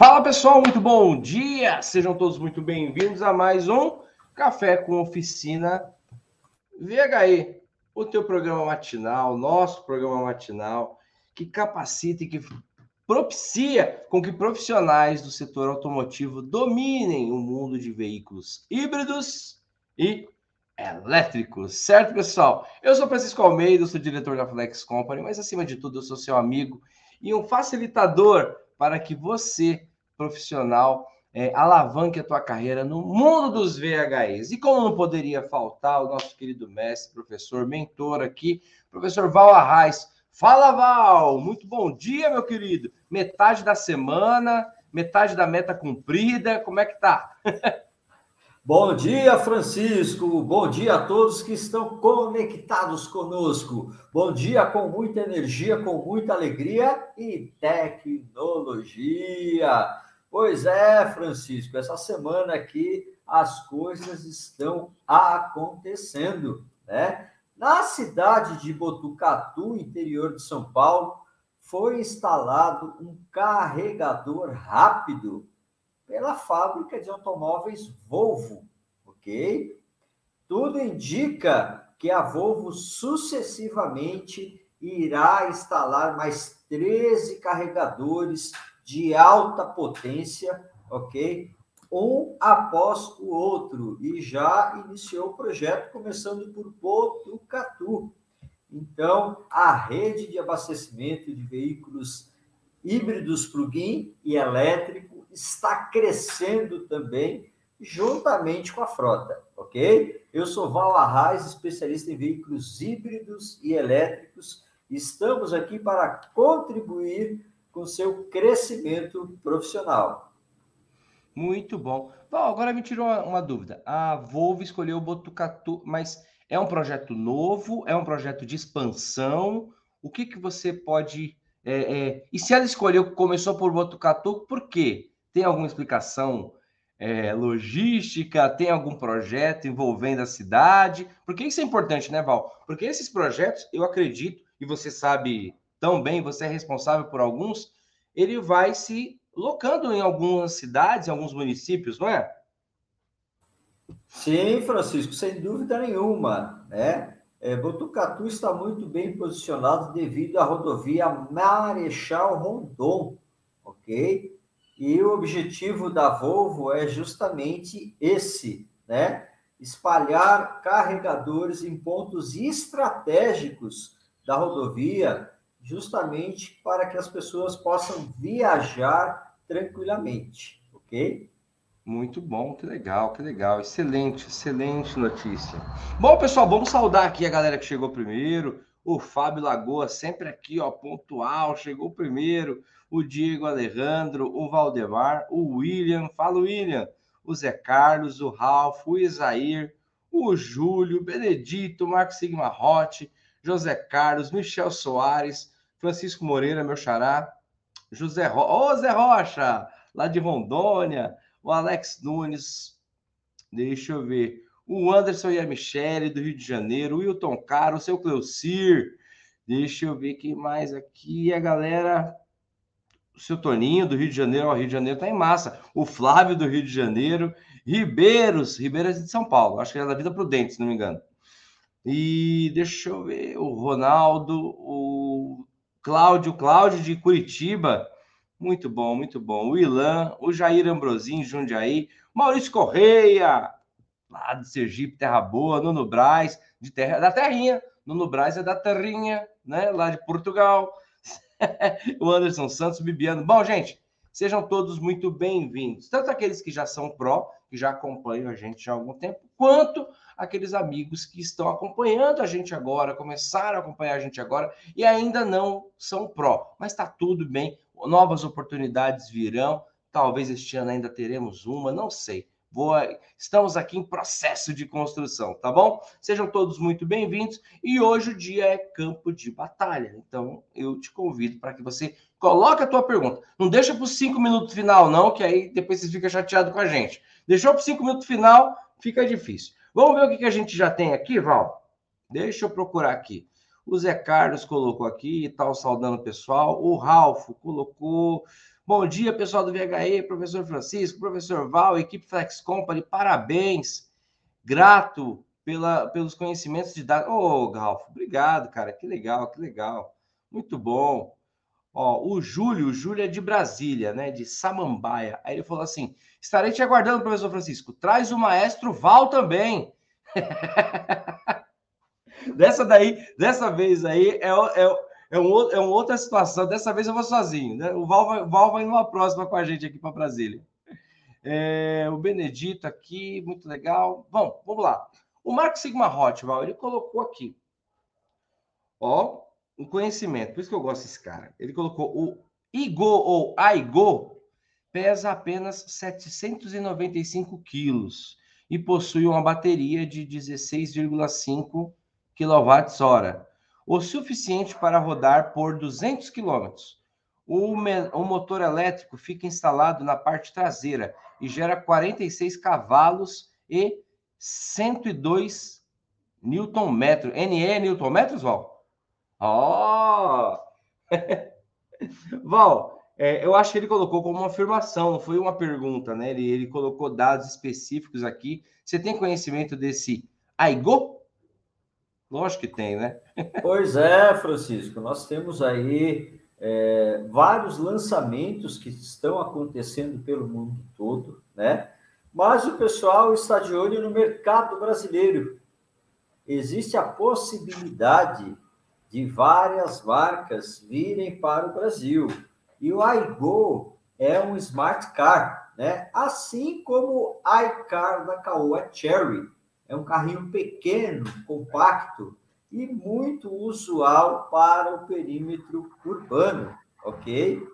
Fala pessoal, muito bom dia! Sejam todos muito bem-vindos a mais um Café com Oficina VHE, o teu programa matinal, nosso programa matinal, que capacita e que propicia com que profissionais do setor automotivo dominem o mundo de veículos híbridos e elétricos, certo, pessoal? Eu sou Francisco Almeida, sou diretor da Flex Company, mas acima de tudo eu sou seu amigo e um facilitador para que você profissional é, alavanque a tua carreira no mundo dos VHEs. E como não poderia faltar o nosso querido mestre, professor, mentor aqui, professor Val Arraes. Fala, Val! Muito bom dia, meu querido. Metade da semana, metade da meta cumprida, como é que tá? Bom dia, Francisco. Bom dia a todos que estão conectados conosco. Bom dia com muita energia, com muita alegria e tecnologia. Pois é, Francisco, essa semana aqui as coisas estão acontecendo, né? Na cidade de Botucatu, interior de São Paulo, foi instalado um carregador rápido pela fábrica de automóveis Volvo, ok? Tudo indica que a Volvo sucessivamente irá instalar mais 13 carregadores de alta potência, ok? Um após o outro, e já iniciou o projeto, começando por Botucatu. Então, a rede de abastecimento de veículos híbridos plug-in e elétrico está crescendo também, juntamente com a frota, ok? Eu sou Val Arraes, especialista em veículos híbridos e elétricos. Estamos aqui para contribuir com seu crescimento profissional. Muito bom. Bom, agora me tirou uma, uma dúvida. A Volvo escolheu o Botucatu, mas é um projeto novo? É um projeto de expansão? O que, que você pode... É, é... E se ela escolheu, começou por Botucatu, por quê? Tem alguma explicação é, logística? Tem algum projeto envolvendo a cidade? Porque isso é importante, né, Val? Porque esses projetos, eu acredito, e você sabe tão bem, você é responsável por alguns, ele vai se locando em algumas cidades, em alguns municípios, não é? Sim, Francisco, sem dúvida nenhuma, né? É, Botucatu está muito bem posicionado devido à rodovia Marechal Rondon, ok? E o objetivo da Volvo é justamente esse, né? Espalhar carregadores em pontos estratégicos da rodovia justamente para que as pessoas possam viajar tranquilamente, ok? Muito bom, que legal, que legal. Excelente, excelente notícia. Bom, pessoal, vamos saudar aqui a galera que chegou primeiro. O Fábio Lagoa, sempre aqui, ó, pontual, chegou primeiro. O Diego Alejandro, o Valdemar, o William, fala William, o Zé Carlos, o Ralf, o Isair, o Júlio, o Benedito, o Marcos Sigma Rotti, José Carlos, Michel Soares, Francisco Moreira, meu xará, José Ro... Ô, Zé Rocha, lá de Rondônia, o Alex Nunes, deixa eu ver, o Anderson e a Michele, do Rio de Janeiro, o Wilton Caro, o seu Cleucir, deixa eu ver quem mais aqui, a galera, o seu Toninho, do Rio de Janeiro, o Rio de Janeiro tá em massa, o Flávio, do Rio de Janeiro, Ribeiros, Ribeiros de São Paulo, acho que é da Vida Prudente, se não me engano. E deixa eu ver, o Ronaldo, o Cláudio, Cláudio de Curitiba, muito bom, muito bom. O Ilan, o Jair Ambrosim, Jundiaí, Maurício Correia, lá de Sergipe, Terra Boa, Nuno Braz, de terra, da Terrinha. Nuno Braz é da Terrinha, né? Lá de Portugal. o Anderson Santos, Bibiano. Bom, gente, sejam todos muito bem-vindos. Tanto aqueles que já são pró, que já acompanham a gente já há algum tempo, quanto aqueles amigos que estão acompanhando a gente agora, começaram a acompanhar a gente agora e ainda não são pró. Mas está tudo bem, novas oportunidades virão. Talvez este ano ainda teremos uma, não sei. Estamos aqui em processo de construção, tá bom? Sejam todos muito bem-vindos. E hoje o dia é campo de batalha. Então eu te convido para que você coloque a tua pergunta. Não deixa para os cinco minutos final, não, que aí depois você fica chateado com a gente. Deixou para os cinco minutos final, fica difícil. Vamos ver o que, que a gente já tem aqui, Val? Deixa eu procurar aqui. O Zé Carlos colocou aqui, tal, saudando o pessoal. O Ralfo colocou. Bom dia, pessoal do VHE, professor Francisco, professor Val, equipe Flex Company, parabéns. Grato pela, pelos conhecimentos de dados. Ô, oh, Ralfo, obrigado, cara. Que legal, que legal. Muito bom. Ó, o Júlio, o Júlio é de Brasília, né? De Samambaia. Aí ele falou assim: estarei te aguardando, professor Francisco. Traz o maestro Val também. dessa daí, dessa vez aí é, é, é, um, é uma outra situação. Dessa vez eu vou sozinho, né? O Val vai, Val vai numa próxima com a gente aqui para Brasília. É, o Benedito aqui, muito legal. Bom, vamos lá. O Marco Sigma Hot, Val, ele colocou aqui. Ó, um conhecimento. Por isso que eu gosto desse cara. Ele colocou o Igo ou Aigo pesa apenas 795 quilos e possui uma bateria de 16,5 kWh, o suficiente para rodar por 200 km. O, o motor elétrico fica instalado na parte traseira e gera 46 cavalos e 102 Newton metro. NE Newton metros, Val? Ó! Val, é, eu acho que ele colocou como uma afirmação, não foi uma pergunta, né? Ele, ele colocou dados específicos aqui. Você tem conhecimento desse AIGO? Lógico que tem, né? pois é, Francisco. Nós temos aí é, vários lançamentos que estão acontecendo pelo mundo todo, né? Mas o pessoal está de olho no mercado brasileiro. Existe a possibilidade de várias marcas virem para o Brasil. E o iGo é um smart car, né? Assim como o iCar da Caoa Cherry. É um carrinho pequeno, compacto e muito usual para o perímetro urbano, ok?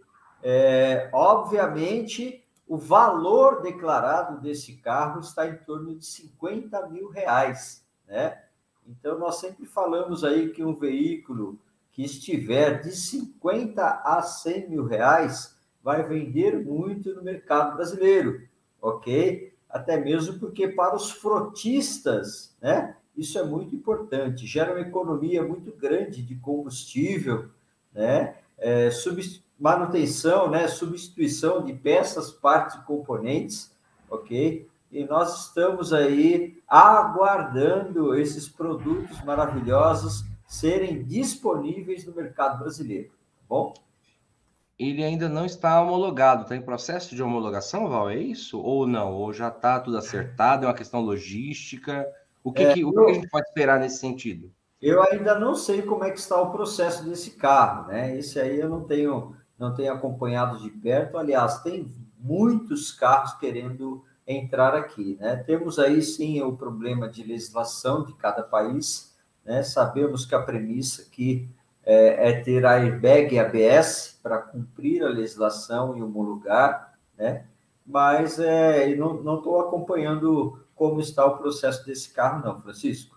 É, obviamente, o valor declarado desse carro está em torno de 50 mil reais, né? Então, nós sempre falamos aí que um veículo que estiver de 50 a 100 mil reais vai vender muito no mercado brasileiro, ok? Até mesmo porque para os frotistas, né? Isso é muito importante, gera uma economia muito grande de combustível, né? É, manutenção, né? Substituição de peças, partes e componentes, ok? E nós estamos aí aguardando esses produtos maravilhosos serem disponíveis no mercado brasileiro. Tá bom? Ele ainda não está homologado, está em processo de homologação, Val? É isso? Ou não? Ou já está tudo acertado? É uma questão logística? O que, é, que, o que a gente pode esperar nesse sentido? Eu ainda não sei como é que está o processo desse carro, né? Esse aí eu não tenho, não tenho acompanhado de perto. Aliás, tem muitos carros querendo entrar aqui. Né? Temos aí sim o problema de legislação de cada país. Né? Sabemos que a premissa aqui é, é ter airbag e ABS para cumprir a legislação e homologar, né? mas é, não estou acompanhando como está o processo desse carro, não, Francisco.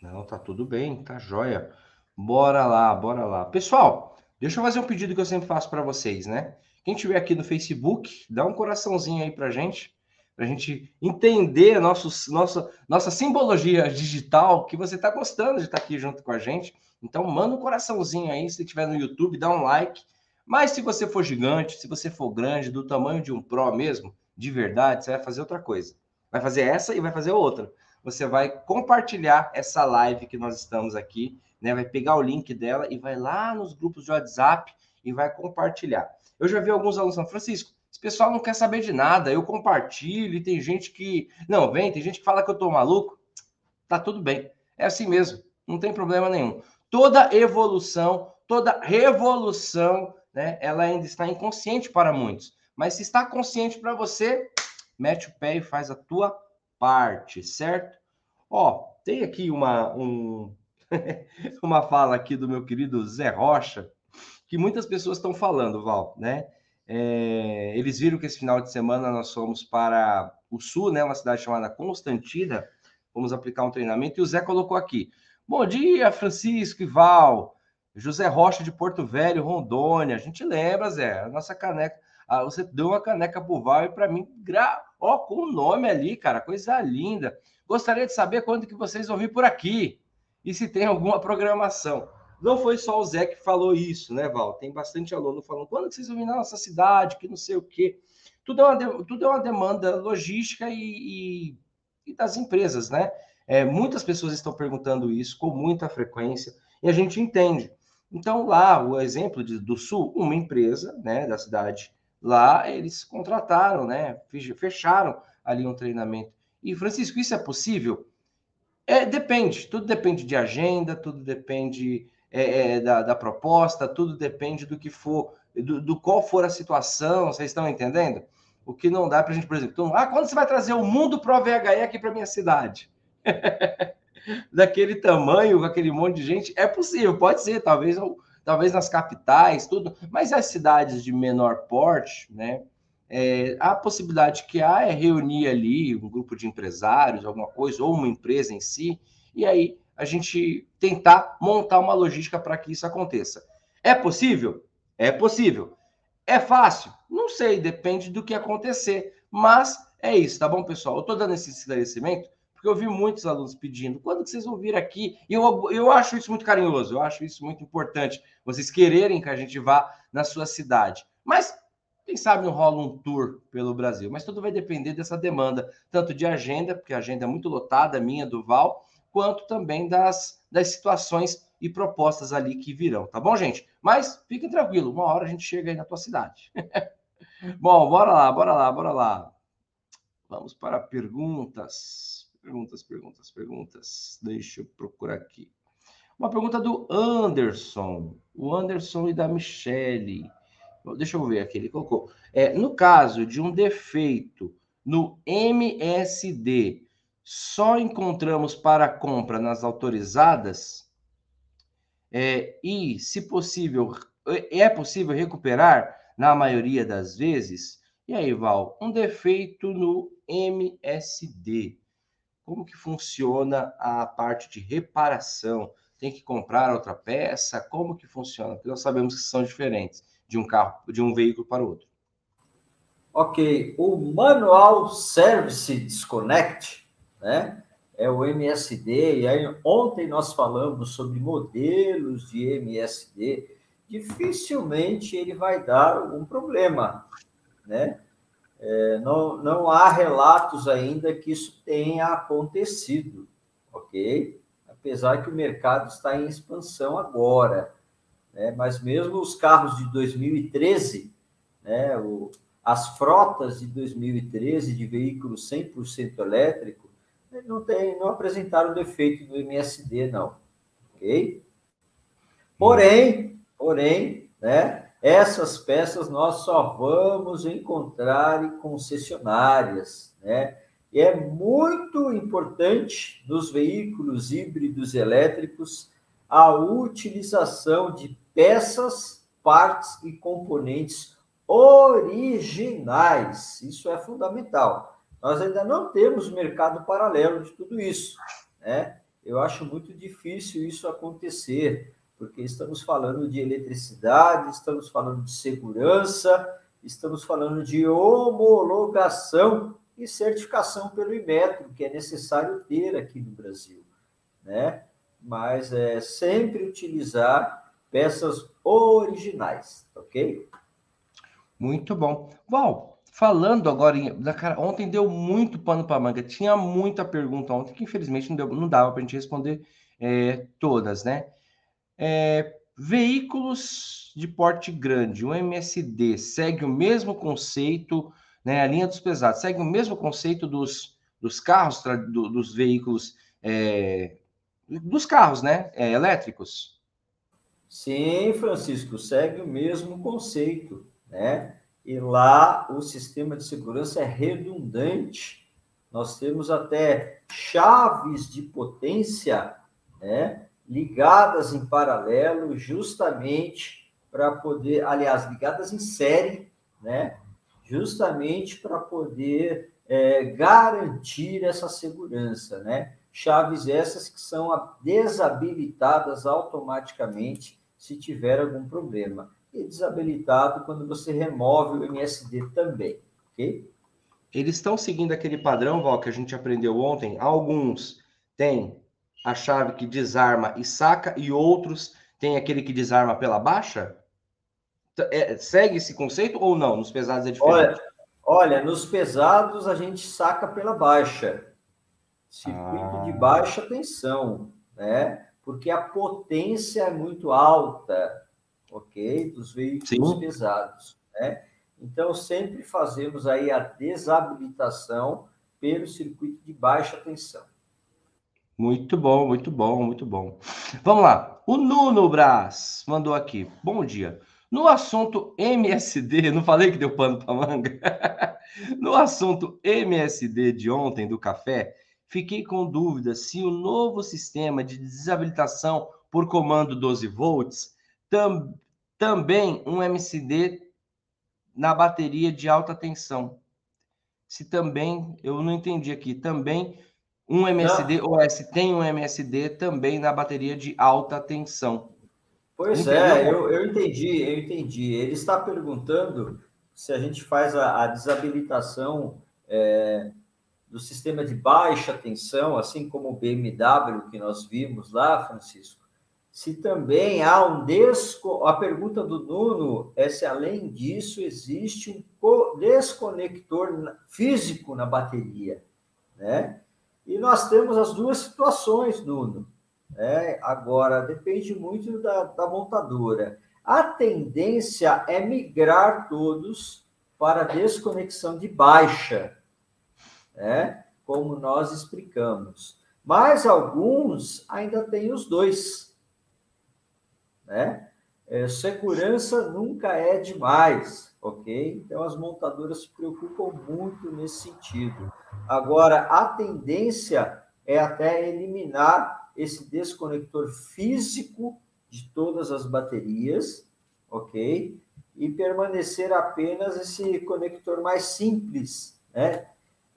Não, tá tudo bem, tá jóia. Bora lá, bora lá. Pessoal, deixa eu fazer um pedido que eu sempre faço para vocês, né? Quem estiver aqui no Facebook, dá um coraçãozinho aí para gente para a gente entender nossa, nossa simbologia digital, que você está gostando de estar tá aqui junto com a gente. Então, manda um coraçãozinho aí, se estiver no YouTube, dá um like. Mas se você for gigante, se você for grande, do tamanho de um Pro mesmo, de verdade, você vai fazer outra coisa. Vai fazer essa e vai fazer outra. Você vai compartilhar essa live que nós estamos aqui, né? Vai pegar o link dela e vai lá nos grupos de WhatsApp e vai compartilhar. Eu já vi alguns alunos falando, Francisco, esse pessoal não quer saber de nada. Eu compartilho e tem gente que. Não, vem, tem gente que fala que eu tô maluco. Tá tudo bem. É assim mesmo. Não tem problema nenhum. Toda evolução, toda revolução, né? Ela ainda está inconsciente para muitos. Mas se está consciente para você, mete o pé e faz a tua parte, certo? Ó, tem aqui uma, um, uma fala aqui do meu querido Zé Rocha, que muitas pessoas estão falando, Val, né? É, eles viram que esse final de semana nós fomos para o sul, né, uma cidade chamada Constantina, vamos aplicar um treinamento, e o Zé colocou aqui. Bom dia, Francisco Val. José Rocha de Porto Velho, Rondônia. A gente lembra, Zé, a nossa caneca. Ah, você deu uma caneca pro Val e para mim, gra... ó, com o nome ali, cara, coisa linda. Gostaria de saber quando que vocês vão vir por aqui. e se tem alguma programação. Não foi só o Zé que falou isso, né, Val? Tem bastante aluno falando, quando vocês vão vir na nossa cidade, que não sei o quê. Tudo é uma, tudo é uma demanda logística e, e, e das empresas, né? É, muitas pessoas estão perguntando isso com muita frequência e a gente entende. Então, lá, o exemplo de, do Sul, uma empresa né, da cidade, lá eles contrataram, né, fecharam ali um treinamento. E, Francisco, isso é possível? É, depende, tudo depende de agenda, tudo depende é, é, da, da, proposta, tudo depende do que for, do, do, qual for a situação, vocês estão entendendo? O que não dá para a gente, por exemplo, ah, quando você vai trazer o mundo pro VHE aqui para minha cidade? daquele tamanho, com aquele monte de gente, é possível, pode ser, talvez, talvez nas capitais, tudo, mas as cidades de menor porte, né? É, a possibilidade que há é reunir ali um grupo de empresários, alguma coisa, ou uma empresa em si, e aí a gente tentar montar uma logística para que isso aconteça. É possível? É possível. É fácil? Não sei, depende do que acontecer. Mas é isso, tá bom, pessoal? Eu estou dando esse esclarecimento porque eu vi muitos alunos pedindo, quando que vocês vão vir aqui? E eu, eu acho isso muito carinhoso, eu acho isso muito importante, vocês quererem que a gente vá na sua cidade. Mas, quem sabe não rola um tour pelo Brasil, mas tudo vai depender dessa demanda, tanto de agenda, porque a agenda é muito lotada, minha, do Val, quanto também das, das situações e propostas ali que virão, tá bom, gente? Mas fiquem tranquilos, uma hora a gente chega aí na tua cidade. bom, bora lá, bora lá, bora lá. Vamos para perguntas. Perguntas, perguntas, perguntas. Deixa eu procurar aqui. Uma pergunta do Anderson. O Anderson e da Michele. Deixa eu ver aqui, ele colocou. É, no caso de um defeito no MSD, só encontramos para compra nas autorizadas? É, e, se possível, é, é possível recuperar na maioria das vezes? E aí, Val, um defeito no MSD como que funciona a parte de reparação? Tem que comprar outra peça? Como que funciona? Porque nós sabemos que são diferentes de um carro, de um veículo para o outro. Ok, o Manual Service Disconnect, né? É o MSD, e aí ontem nós falamos sobre modelos de MSD. Dificilmente ele vai dar algum problema, né? É, não, não há relatos ainda que isso tenha acontecido, ok? Apesar que o mercado está em expansão agora, né? mas mesmo os carros de 2013, né? O, as frotas de 2013 de veículos 100% elétrico não, tem, não apresentaram defeito do MSD, não, ok? Porém, porém, né? Essas peças nós só vamos encontrar em concessionárias, né? E é muito importante nos veículos híbridos elétricos a utilização de peças, partes e componentes originais. Isso é fundamental. Nós ainda não temos mercado paralelo de tudo isso, né? Eu acho muito difícil isso acontecer porque estamos falando de eletricidade, estamos falando de segurança, estamos falando de homologação e certificação pelo Imetro, que é necessário ter aqui no Brasil, né? Mas é sempre utilizar peças originais, ok? Muito bom. Val, falando agora, em, ontem deu muito pano para manga, tinha muita pergunta ontem que infelizmente não, deu, não dava para a gente responder é, todas, né? É, veículos de porte grande, o MSD, segue o mesmo conceito, né, a linha dos pesados, segue o mesmo conceito dos, dos carros, do, dos veículos, é, dos carros, né, é, elétricos? Sim, Francisco, segue o mesmo conceito, né? E lá o sistema de segurança é redundante. Nós temos até chaves de potência, né? ligadas em paralelo, justamente para poder, aliás, ligadas em série, né? Justamente para poder é, garantir essa segurança, né? Chaves essas que são desabilitadas automaticamente se tiver algum problema. E desabilitado quando você remove o MSD também, ok? Eles estão seguindo aquele padrão, Val, que a gente aprendeu ontem. Alguns têm a chave que desarma e saca, e outros têm aquele que desarma pela baixa? É, segue esse conceito ou não? Nos pesados é diferente? Olha, olha, nos pesados a gente saca pela baixa. Circuito ah. de baixa tensão, né? Porque a potência é muito alta, ok? Dos veículos Sim. pesados, né? Então, sempre fazemos aí a desabilitação pelo circuito de baixa tensão. Muito bom, muito bom, muito bom. Vamos lá. O Nuno Braz mandou aqui. Bom dia. No assunto MSD, não falei que deu pano para manga? no assunto MSD de ontem do café, fiquei com dúvida se o novo sistema de desabilitação por comando 12 volts tam, também um MSD na bateria de alta tensão. Se também, eu não entendi aqui, também um MSD não. OS tem um MSD também na bateria de alta tensão. Pois Entendeu? é, eu, eu entendi, eu entendi. Ele está perguntando se a gente faz a, a desabilitação é, do sistema de baixa tensão, assim como o BMW que nós vimos lá, Francisco, se também há um desco... A pergunta do Nuno é se, além disso, existe um desconector físico na bateria, né? E nós temos as duas situações, Nuno. Né? Agora, depende muito da, da montadora. A tendência é migrar todos para desconexão de baixa, né? como nós explicamos. Mas alguns ainda têm os dois né? É, segurança nunca é demais, ok? Então as montadoras se preocupam muito nesse sentido. Agora, a tendência é até eliminar esse desconector físico de todas as baterias, ok? E permanecer apenas esse conector mais simples, né?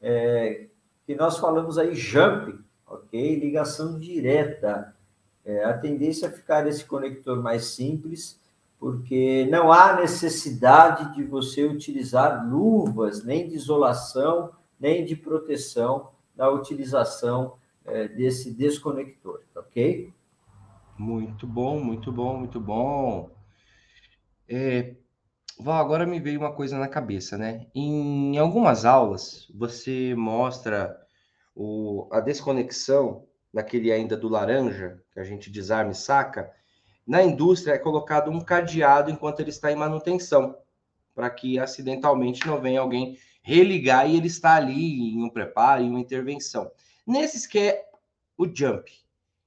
É, que nós falamos aí jump, ok? Ligação direta. É, a tendência é ficar esse conector mais simples, porque não há necessidade de você utilizar luvas, nem de isolação, nem de proteção na utilização é, desse desconector, ok? Muito bom, muito bom, muito bom. É, Val, agora me veio uma coisa na cabeça, né? Em algumas aulas, você mostra o, a desconexão naquele ainda do laranja, que a gente desarma e saca, na indústria é colocado um cadeado enquanto ele está em manutenção, para que acidentalmente não venha alguém religar e ele está ali em um preparo, em uma intervenção. Nesses que é o jump,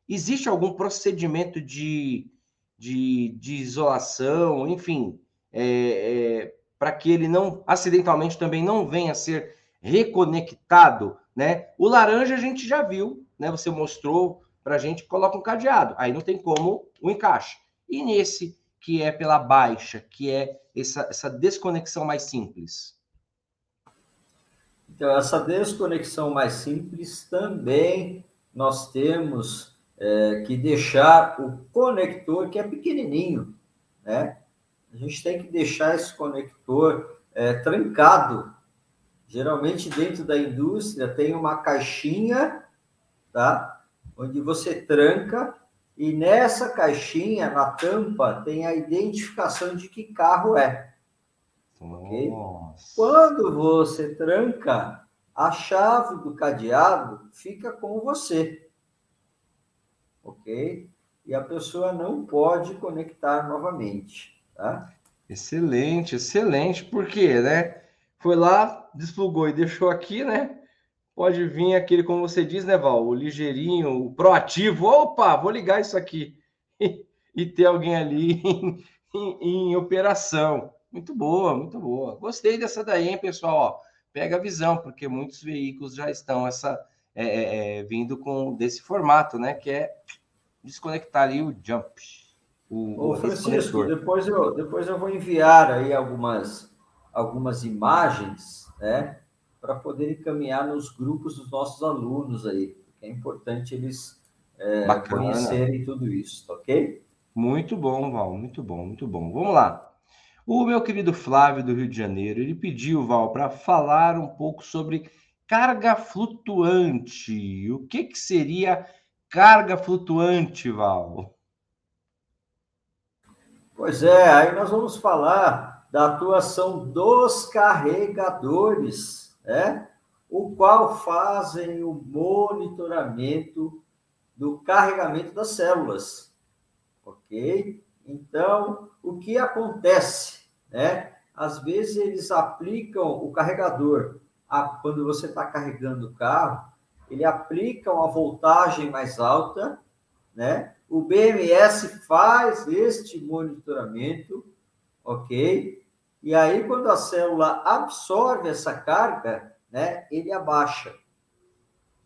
existe algum procedimento de, de, de isolação, enfim, é, é, para que ele não acidentalmente também não venha a ser reconectado, né? O laranja a gente já viu né? Você mostrou para a gente, coloca um cadeado. Aí não tem como o encaixe. E nesse que é pela baixa, que é essa, essa desconexão mais simples? Então, essa desconexão mais simples também nós temos é, que deixar o conector, que é pequenininho, né? A gente tem que deixar esse conector é, trancado. Geralmente, dentro da indústria, tem uma caixinha tá? Onde você tranca e nessa caixinha, na tampa, tem a identificação de que carro é. Ok? Quando você tranca, a chave do cadeado fica com você. Ok? E a pessoa não pode conectar novamente, tá? Excelente, excelente, porque, né? Foi lá, desplugou e deixou aqui, né? Pode vir aquele, como você diz, né, Val? O ligeirinho, o proativo. Opa, vou ligar isso aqui. e ter alguém ali em, em, em, operação. Muito boa, muito boa. Gostei dessa daí, hein, pessoal? Ó, pega a visão, porque muitos veículos já estão essa, é, é, é vindo com desse formato, né? Que é desconectar ali o jump. O, Ô, Francisco, depois eu, depois eu vou enviar aí algumas, algumas imagens, né? Para poder encaminhar nos grupos dos nossos alunos aí, é importante eles é, conhecerem tudo isso, ok? Muito bom, Val, muito bom, muito bom. Vamos lá. O meu querido Flávio do Rio de Janeiro, ele pediu, Val, para falar um pouco sobre carga flutuante. O que, que seria carga flutuante, Val? Pois é, aí nós vamos falar da atuação dos carregadores, né? o qual fazem o monitoramento do carregamento das células, ok? Então, o que acontece, né? Às vezes eles aplicam o carregador a, quando você está carregando o carro, ele aplica uma voltagem mais alta, né? O BMS faz este monitoramento, ok? E aí, quando a célula absorve essa carga, né, ele abaixa.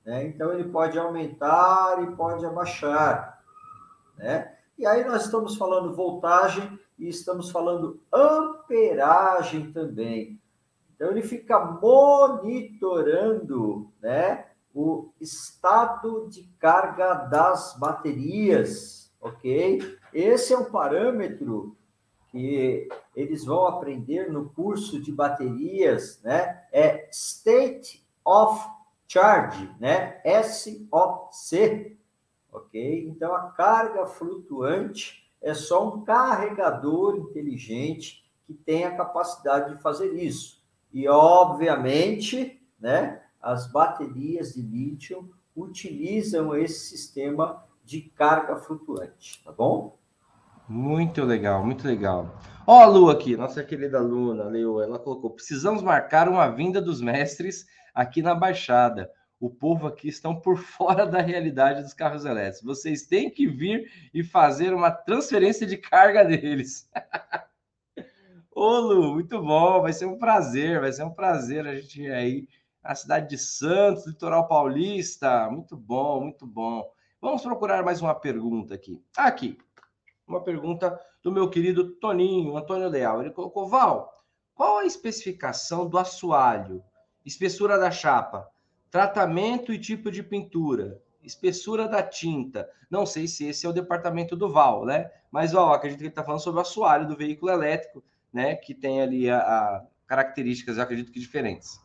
Né? Então, ele pode aumentar e pode abaixar. Né? E aí, nós estamos falando voltagem e estamos falando amperagem também. Então, ele fica monitorando né, o estado de carga das baterias, ok? Esse é um parâmetro que eles vão aprender no curso de baterias, né? É State of Charge, né? SOC, ok? Então, a carga flutuante é só um carregador inteligente que tem a capacidade de fazer isso. E, obviamente, né? as baterias de lítio utilizam esse sistema de carga flutuante, tá bom? Muito legal, muito legal. Ó, a Lu aqui, nossa querida Luna, leu, ela colocou: precisamos marcar uma vinda dos mestres aqui na Baixada. O povo aqui estão por fora da realidade dos carros elétricos. Vocês têm que vir e fazer uma transferência de carga deles. Ô, Lu, muito bom, vai ser um prazer, vai ser um prazer a gente ir aí a cidade de Santos, litoral paulista. Muito bom, muito bom. Vamos procurar mais uma pergunta aqui. Aqui, uma pergunta do meu querido Toninho, Antônio Leal. Ele colocou: Val, qual a especificação do assoalho? Espessura da chapa, tratamento e tipo de pintura, espessura da tinta. Não sei se esse é o departamento do Val, né? Mas, Val, acredito que ele está falando sobre o assoalho do veículo elétrico, né? Que tem ali a, a características, acredito que diferentes.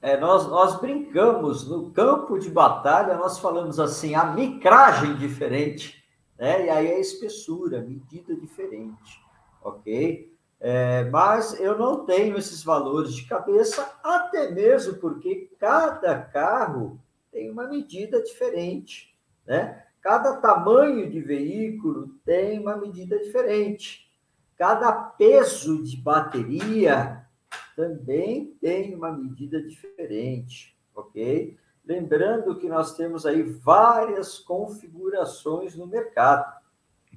É, nós, nós brincamos no campo de batalha, nós falamos assim, a micragem diferente, né? E aí a espessura, medida diferente, ok? É, mas eu não tenho esses valores de cabeça, até mesmo porque cada carro tem uma medida diferente, né? Cada tamanho de veículo tem uma medida diferente. Cada peso de bateria também tem uma medida diferente, ok? Lembrando que nós temos aí várias configurações no mercado,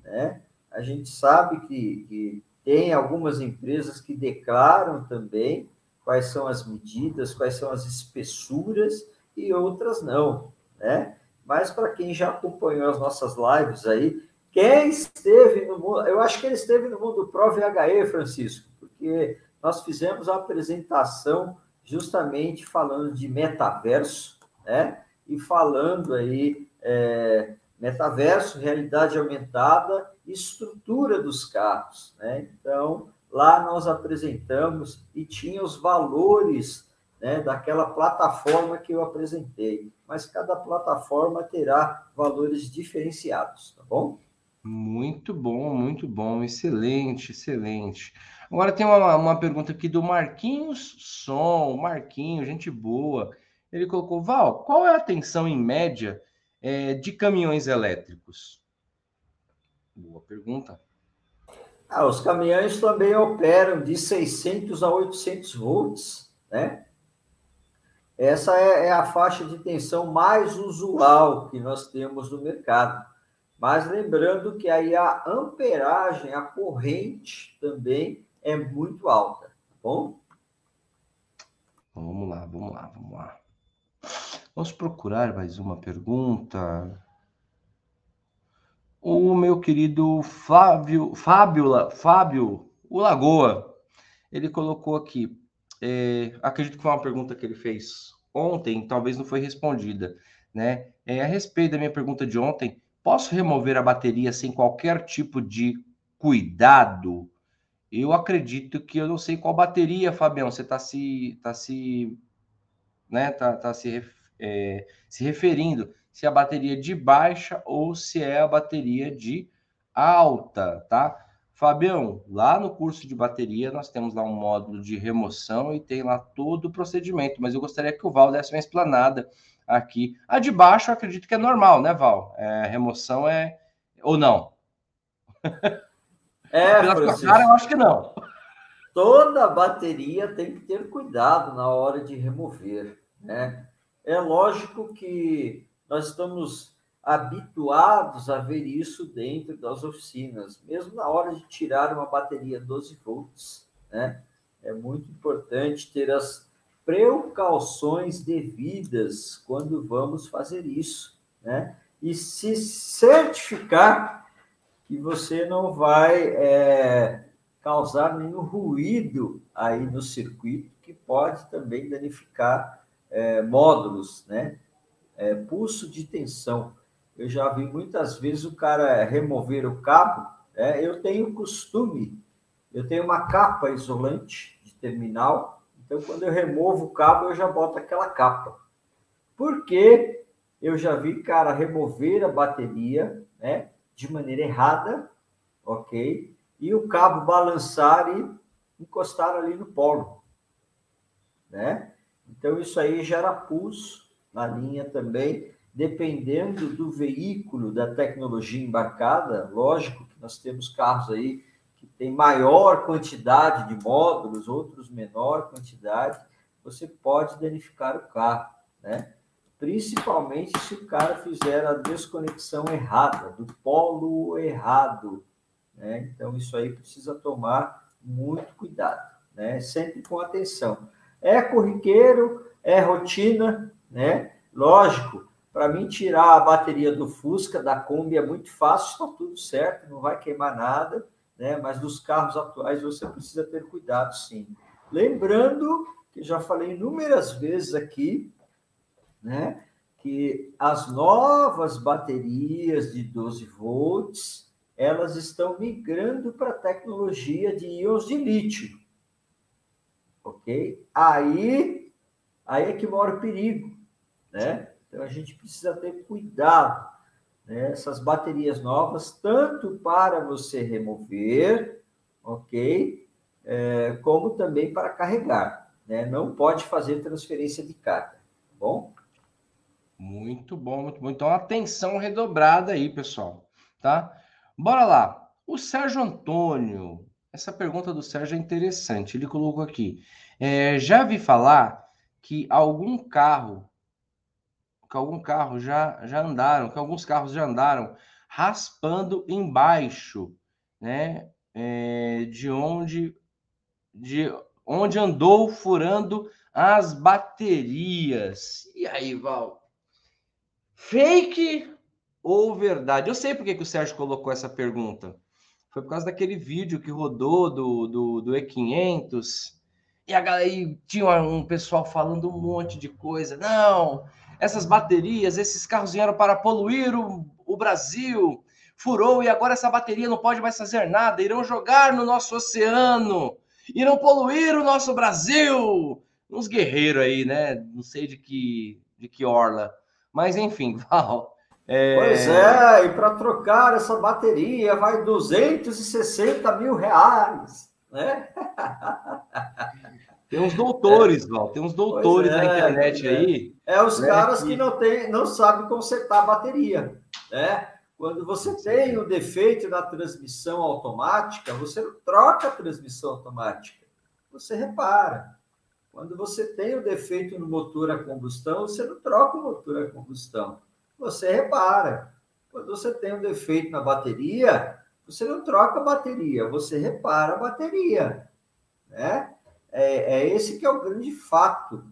né? A gente sabe que, que tem algumas empresas que declaram também quais são as medidas, quais são as espessuras e outras não, né? Mas para quem já acompanhou as nossas lives aí, quem esteve no mundo, eu acho que ele esteve no mundo Pro VHE, Francisco, porque nós fizemos a apresentação justamente falando de metaverso, né? E falando aí é, metaverso, realidade aumentada, estrutura dos carros, né? Então, lá nós apresentamos e tinha os valores né, daquela plataforma que eu apresentei. Mas cada plataforma terá valores diferenciados, tá bom? Muito bom, muito bom, excelente, excelente. Agora tem uma, uma pergunta aqui do Marquinhos Som, Marquinhos, gente boa. Ele colocou, Val, qual é a tensão em média é, de caminhões elétricos? Boa pergunta. Ah, os caminhões também operam de 600 a 800 volts, né? Essa é, é a faixa de tensão mais usual que nós temos no mercado. Mas lembrando que aí a amperagem, a corrente também é muito alta, tá bom? Vamos lá, vamos lá, vamos lá. Vamos procurar mais uma pergunta. O meu querido Flávio, Fábio, Fábio, o Lagoa, ele colocou aqui. É, acredito que foi uma pergunta que ele fez ontem, talvez não foi respondida, né? É, a respeito da minha pergunta de ontem, posso remover a bateria sem qualquer tipo de cuidado? Eu acredito que eu não sei qual bateria, Fabião, você está se, tá se, né, tá, tá se, é, se referindo. se é a bateria de baixa ou se é a bateria de alta, tá? Fabião, lá no curso de bateria nós temos lá um módulo de remoção e tem lá todo o procedimento, mas eu gostaria que o Val desse uma explanada aqui. A de baixo eu acredito que é normal, né, Val? É, remoção é ou não? É, Pela cara, eu acho que não. Toda bateria tem que ter cuidado na hora de remover, né? É lógico que nós estamos habituados a ver isso dentro das oficinas, mesmo na hora de tirar uma bateria 12 volts, né? É muito importante ter as precauções devidas quando vamos fazer isso, né? E se certificar que você não vai é, causar nenhum ruído aí no circuito que pode também danificar é, módulos, né? É, pulso de tensão. Eu já vi muitas vezes o cara remover o cabo. Né? Eu tenho costume, eu tenho uma capa isolante de terminal. Então, quando eu removo o cabo, eu já boto aquela capa. Porque eu já vi cara remover a bateria, né? De maneira errada, ok? E o cabo balançar e encostar ali no polo, né? Então, isso aí gera pulso na linha também, dependendo do veículo, da tecnologia embarcada. Lógico que nós temos carros aí que tem maior quantidade de módulos, outros menor quantidade, você pode danificar o carro, né? Principalmente se o cara fizer a desconexão errada, do polo errado, né? Então, isso aí precisa tomar muito cuidado, né? Sempre com atenção. É corriqueiro, é rotina, né? Lógico, para mim tirar a bateria do Fusca, da Kombi, é muito fácil, está tudo certo, não vai queimar nada, né? Mas dos carros atuais você precisa ter cuidado, sim. Lembrando que já falei inúmeras vezes aqui, né? Que as novas baterias de 12 volts elas estão migrando para a tecnologia de íons de lítio ok? Aí, aí é que mora o perigo, né? Então a gente precisa ter cuidado, né? Essas baterias novas, tanto para você remover, ok? É, como também para carregar, né? Não pode fazer transferência de carga, tá bom? Muito bom, muito bom. Então, atenção redobrada aí, pessoal, tá? Bora lá. O Sérgio Antônio essa pergunta do Sérgio é interessante. Ele colocou aqui: é, já vi falar que algum carro, que algum carro já, já andaram, que alguns carros já andaram raspando embaixo, né? É, de onde de onde andou furando as baterias. E aí, Val? Fake ou verdade? Eu sei por que, que o Sérgio colocou essa pergunta foi por causa daquele vídeo que rodou do, do, do E500. E a galera aí tinha um pessoal falando um monte de coisa. Não, essas baterias, esses carros vieram para poluir o, o Brasil. Furou e agora essa bateria não pode mais fazer nada. Irão jogar no nosso oceano. Irão poluir o nosso Brasil. Uns guerreiros aí, né? Não sei de que, de que orla. Mas enfim, Val. É... Pois é, e para trocar essa bateria vai 260 mil reais, né? Tem uns doutores, é. Val, tem uns doutores é, na internet é. aí. É os né, caras que... que não, tem, não sabem consertar a bateria, né? Quando você tem o um defeito na transmissão automática, você não troca a transmissão automática, você repara. Quando você tem o um defeito no motor a combustão, você não troca o motor a combustão você repara. Quando você tem um defeito na bateria, você não troca a bateria, você repara a bateria. Né? É, é esse que é o grande fato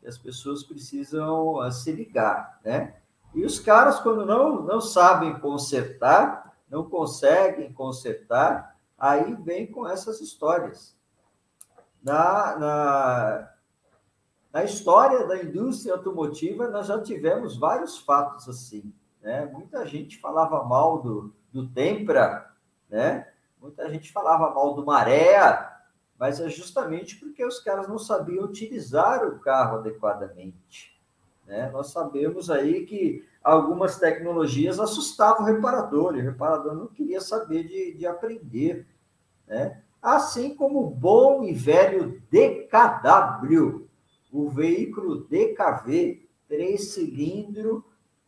que as pessoas precisam uh, se ligar. Né? E os caras, quando não, não sabem consertar, não conseguem consertar, aí vem com essas histórias. Na, na, na história da indústria automotiva, nós já tivemos vários fatos assim. Né? Muita gente falava mal do, do Tempra, né? muita gente falava mal do Maré, mas é justamente porque os caras não sabiam utilizar o carro adequadamente. Né? Nós sabemos aí que algumas tecnologias assustavam o reparador, e o reparador não queria saber de, de aprender. Né? Assim como o bom e velho DKW, o veículo DKV, três cilindros,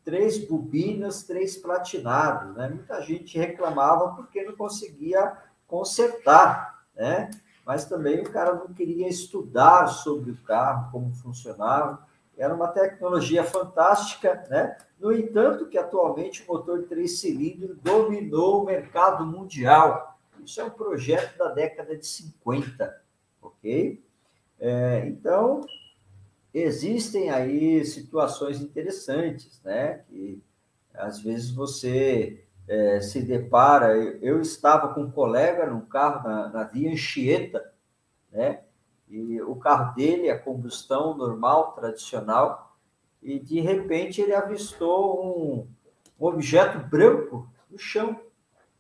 três bobinas, três platinados. Né? Muita gente reclamava porque não conseguia consertar, né? mas também o cara não queria estudar sobre o carro, como funcionava. Era uma tecnologia fantástica, né? No entanto, que atualmente o motor de três cilindros dominou o mercado mundial. Isso é um projeto da década de 50, ok? É, então, existem aí situações interessantes, né? Que às vezes você é, se depara. Eu, eu, estava com um colega num carro na, na via Anchieta, né? E o carro dele, a combustão normal, tradicional, e de repente ele avistou um, um objeto branco no chão,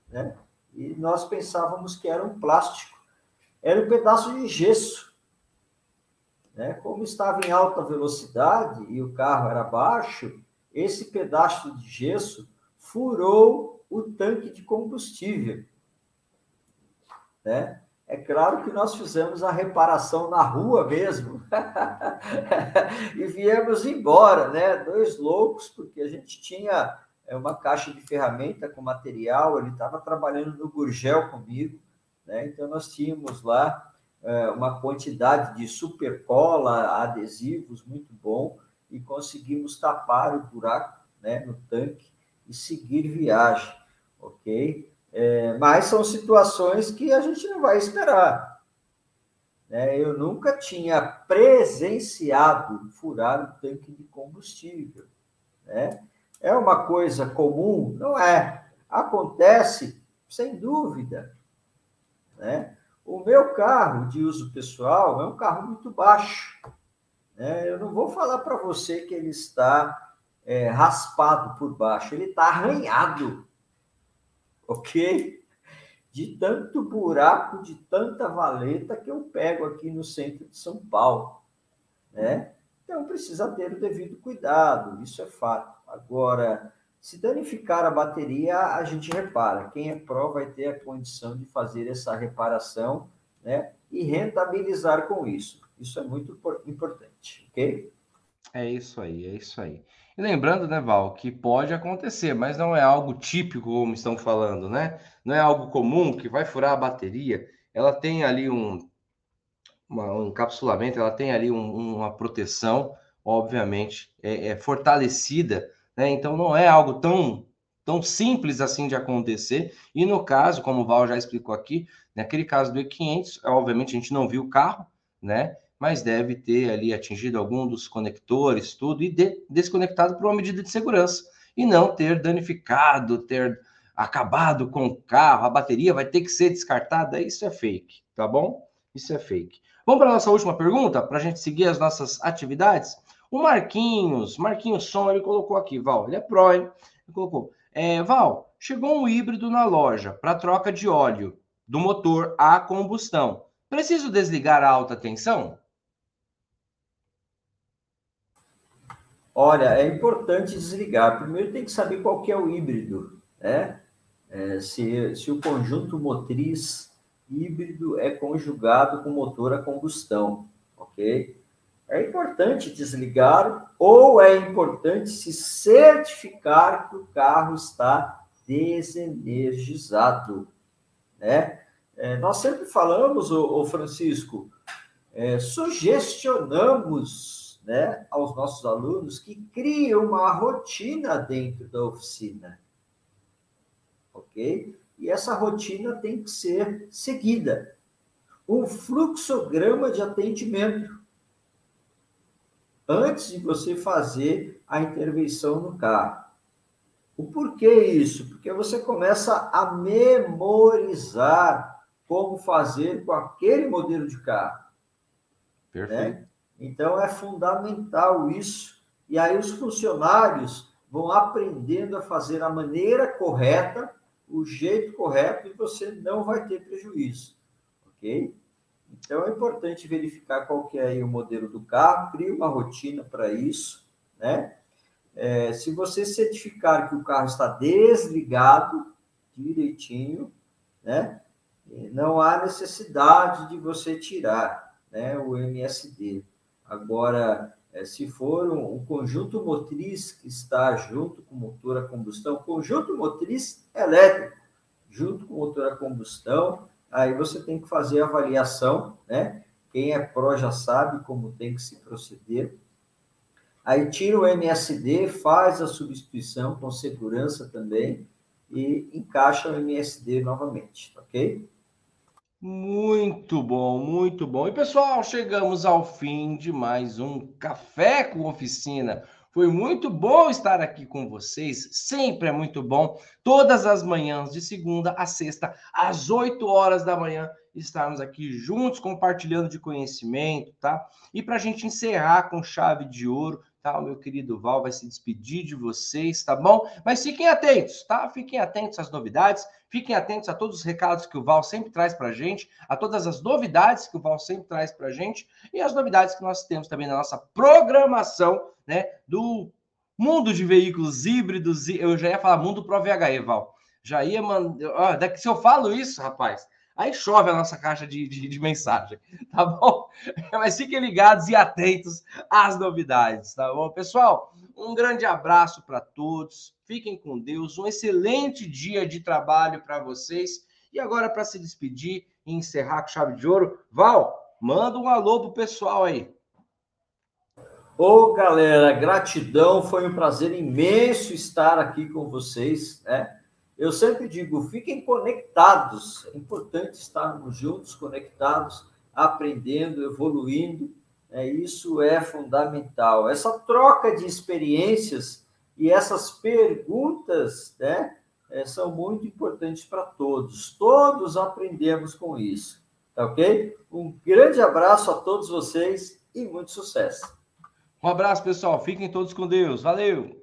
né? E nós pensávamos que era um plástico. Era um pedaço de gesso. Né? Como estava em alta velocidade e o carro era baixo, esse pedaço de gesso furou o tanque de combustível. Né? É claro que nós fizemos a reparação na rua mesmo e viemos embora, né? Dois loucos, porque a gente tinha é, uma caixa de ferramenta com material, ele estava trabalhando no Gurgel comigo, né? Então nós tínhamos lá uma quantidade de super cola, adesivos muito bom e conseguimos tapar o buraco né, no tanque e seguir viagem, ok? É, mas são situações que a gente não vai esperar. Né? Eu nunca tinha presenciado furar o tanque de combustível. Né? É uma coisa comum? Não é. Acontece, sem dúvida. Né? O meu carro de uso pessoal é um carro muito baixo. Né? Eu não vou falar para você que ele está é, raspado por baixo, ele está arranhado, ok? De tanto buraco, de tanta valeta que eu pego aqui no centro de São Paulo, né? Então precisa ter o devido cuidado, isso é fato. Agora, se danificar a bateria, a gente repara. Quem é pró vai ter a condição de fazer essa reparação né, e rentabilizar com isso. Isso é muito importante, ok? É isso aí, é isso aí. E lembrando, né, Val, que pode acontecer, mas não é algo típico, como estão falando, né? Não é algo comum que vai furar a bateria. Ela tem ali um, uma, um encapsulamento, ela tem ali um, uma proteção, obviamente, é, é fortalecida né? Então não é algo tão tão simples assim de acontecer. E no caso, como o Val já explicou aqui, naquele caso do E500, obviamente a gente não viu o carro, né? Mas deve ter ali atingido algum dos conectores, tudo, e de, desconectado por uma medida de segurança. E não ter danificado, ter acabado com o carro, a bateria vai ter que ser descartada. Isso é fake, tá bom? Isso é fake. Vamos para a nossa última pergunta, para a gente seguir as nossas atividades? O Marquinhos, Marquinhos Som, ele colocou aqui, Val, ele é pró, hein? Ele colocou, é, Val, chegou um híbrido na loja para troca de óleo do motor a combustão. Preciso desligar a alta tensão? Olha, é importante desligar. Primeiro tem que saber qual que é o híbrido, né? É, se, se o conjunto motriz híbrido é conjugado com motor a combustão, ok? É importante desligar ou é importante se certificar que o carro está desenergizado, né? É, nós sempre falamos, o, Francisco, é, sugestionamos né, aos nossos alunos que criem uma rotina dentro da oficina, ok? E essa rotina tem que ser seguida. Um fluxograma de atendimento antes de você fazer a intervenção no carro. O porquê isso? Porque você começa a memorizar como fazer com aquele modelo de carro. Perfeito. Né? Então é fundamental isso. E aí os funcionários vão aprendendo a fazer a maneira correta, o jeito correto, e você não vai ter prejuízo. Ok? Então é importante verificar qual que é o modelo do carro, cria uma rotina para isso, né? É, se você certificar que o carro está desligado direitinho, né? Não há necessidade de você tirar, né? O MSD. Agora, é, se for um, um, conjunto motriz que está junto com o motor a combustão, conjunto motriz elétrico, junto com o motor a combustão, aí você tem que fazer a avaliação, né? Quem é pró já sabe como tem que se proceder. Aí tira o MSD, faz a substituição com segurança também e encaixa o MSD novamente, ok? Muito bom, muito bom. E pessoal, chegamos ao fim de mais um Café com Oficina. Foi muito bom estar aqui com vocês, sempre é muito bom. Todas as manhãs, de segunda a sexta, às 8 horas da manhã, estarmos aqui juntos, compartilhando de conhecimento, tá? E para a gente encerrar com chave de ouro, tá? O meu querido Val vai se despedir de vocês, tá bom? Mas fiquem atentos, tá? Fiquem atentos às novidades, fiquem atentos a todos os recados que o Val sempre traz para gente, a todas as novidades que o Val sempre traz para gente e as novidades que nós temos também na nossa programação, né? Do mundo de veículos híbridos, eu já ia falar mundo Pro VHE, Val. Já ia mandar. daqui, se eu falo isso, rapaz, Aí chove a nossa caixa de, de, de, mensagem, tá bom? Mas fiquem ligados e atentos às novidades, tá bom? Pessoal, um grande abraço para todos, fiquem com Deus, um excelente dia de trabalho para vocês. E agora, para se despedir e encerrar com chave de ouro, Val, manda um alô pro pessoal aí. Ô, galera, gratidão, foi um prazer imenso estar aqui com vocês, né? Eu sempre digo, fiquem conectados. É importante estarmos juntos, conectados, aprendendo, evoluindo. É, isso é fundamental. Essa troca de experiências e essas perguntas né, é, são muito importantes para todos. Todos aprendemos com isso. Tá ok? Um grande abraço a todos vocês e muito sucesso. Um abraço, pessoal. Fiquem todos com Deus. Valeu!